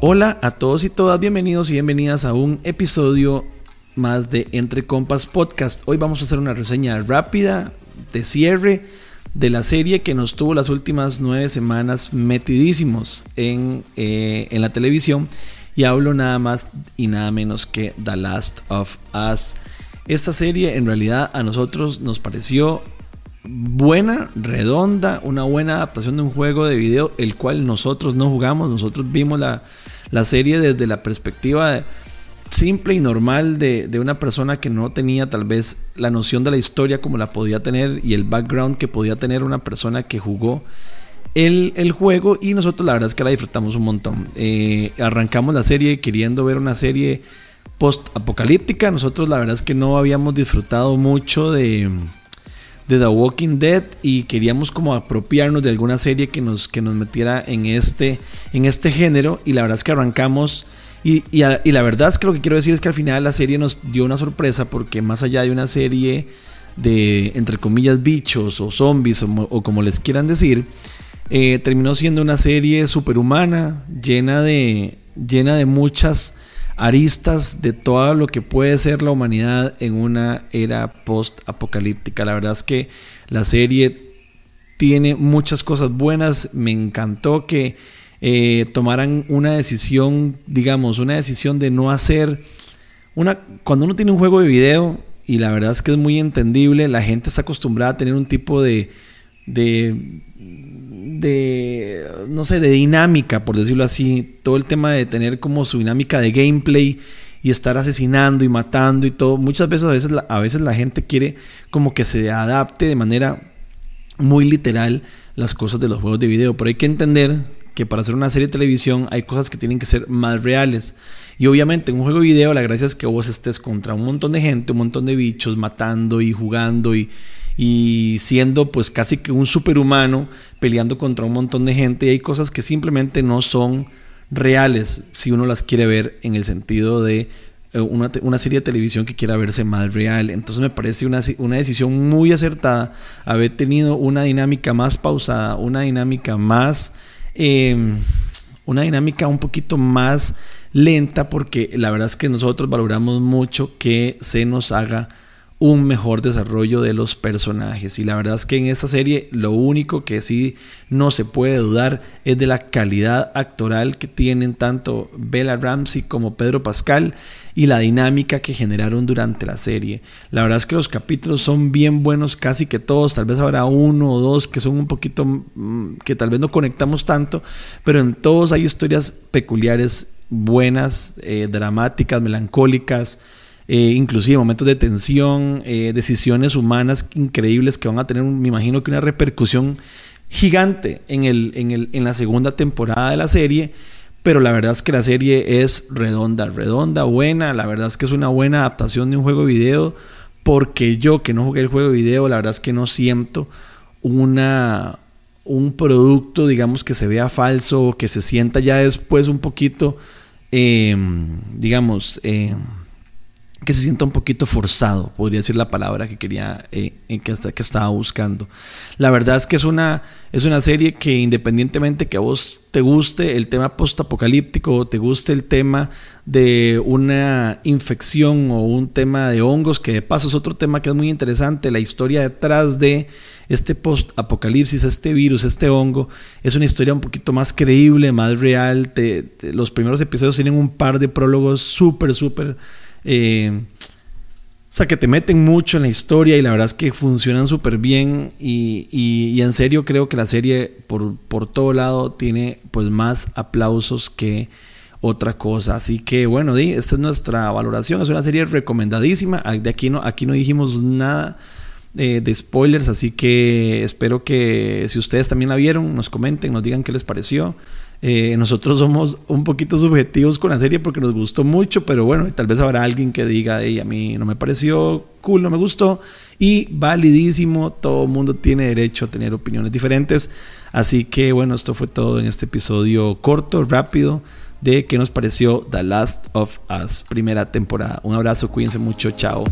Hola a todos y todas, bienvenidos y bienvenidas a un episodio más de Entre Compas Podcast. Hoy vamos a hacer una reseña rápida de cierre de la serie que nos tuvo las últimas nueve semanas metidísimos en, eh, en la televisión y hablo nada más y nada menos que The Last of Us. Esta serie en realidad a nosotros nos pareció buena, redonda, una buena adaptación de un juego de video, el cual nosotros no jugamos, nosotros vimos la, la serie desde la perspectiva simple y normal de, de, una persona que no tenía tal vez la noción de la historia como la podía tener y el background que podía tener una persona que jugó el, el juego y nosotros la verdad es que la disfrutamos un montón. Eh, arrancamos la serie queriendo ver una serie post-apocalíptica, nosotros la verdad es que no habíamos disfrutado mucho de de The Walking Dead y queríamos como apropiarnos de alguna serie que nos, que nos metiera en este, en este género y la verdad es que arrancamos y, y, la verdad es que lo que quiero decir es que al final la serie nos dio una sorpresa porque más allá de una serie de entre comillas bichos o zombies o, como les quieran decir, eh, terminó siendo una serie superhumana llena de, llena de muchas aristas de todo lo que puede ser la humanidad en una era post-apocalíptica. La verdad es que la serie tiene muchas cosas buenas. Me encantó que eh, tomaran una decisión, digamos, una decisión de no hacer una. Cuando uno tiene un juego de video, y la verdad es que es muy entendible, la gente está acostumbrada a tener un tipo de, de de, no sé, de dinámica, por decirlo así, todo el tema de tener como su dinámica de gameplay y estar asesinando y matando y todo, muchas veces a veces la, a veces la gente quiere como que se adapte de manera muy literal las cosas de los juegos de video, pero hay que entender que para hacer una serie de televisión hay cosas que tienen que ser más reales. Y obviamente en un juego de video la gracia es que vos estés contra un montón de gente, un montón de bichos matando y jugando y, y siendo pues casi que un superhumano peleando contra un montón de gente y hay cosas que simplemente no son reales si uno las quiere ver en el sentido de eh, una, una, serie de televisión que quiera verse más real. Entonces me parece una, una, decisión muy acertada haber tenido una dinámica más pausada, una dinámica más, eh, una dinámica un poquito más lenta porque la verdad es que nosotros valoramos mucho que se nos haga un mejor desarrollo de los personajes. Y la verdad es que en esta serie lo único que sí no se puede dudar es de la calidad actoral que tienen tanto Bella Ramsey como Pedro Pascal y la dinámica que generaron durante la serie. La verdad es que los capítulos son bien buenos, casi que todos, tal vez habrá uno o dos que son un poquito mm, que tal vez no conectamos tanto, pero en todos hay historias peculiares, buenas, eh, dramáticas, melancólicas eh, inclusive momentos de tensión, eh, decisiones humanas increíbles que van a tener, me imagino que una repercusión gigante en, el, en, el, en la segunda temporada de la serie. Pero la verdad es que la serie es redonda, redonda, buena. La verdad es que es una buena adaptación de un juego de video. Porque yo que no jugué el juego de video, la verdad es que no siento una, un producto, digamos, que se vea falso, que se sienta ya después un poquito, eh, digamos, eh, que se sienta un poquito forzado, podría decir la palabra que quería, eh, que, que estaba buscando. La verdad es que es una, es una serie que independientemente que a vos te guste el tema postapocalíptico, te guste el tema de una infección o un tema de hongos, que de paso es otro tema que es muy interesante, la historia detrás de este post-apocalipsis, este virus, este hongo, es una historia un poquito más creíble, más real. los primeros episodios tienen un par de prólogos súper, súper eh, o sea, que te meten mucho en la historia y la verdad es que funcionan súper bien y, en serio creo que la serie por, por todo lado tiene pues más aplausos que otra cosa. Así que bueno, esta es nuestra valoración. Es una serie recomendadísima. De aquí no, aquí no dijimos nada eh, de spoilers, así que espero que si ustedes también la vieron, nos comenten, nos digan qué les pareció. Eh, nosotros somos un poquito subjetivos con la serie porque nos gustó mucho, pero bueno, tal vez habrá alguien que diga, a mí no me pareció cool, no me gustó, y validísimo, todo el mundo tiene derecho a tener opiniones diferentes. Así que bueno, esto fue todo en este episodio corto, rápido, de qué nos pareció The Last of Us, primera temporada. Un abrazo, cuídense mucho, chao.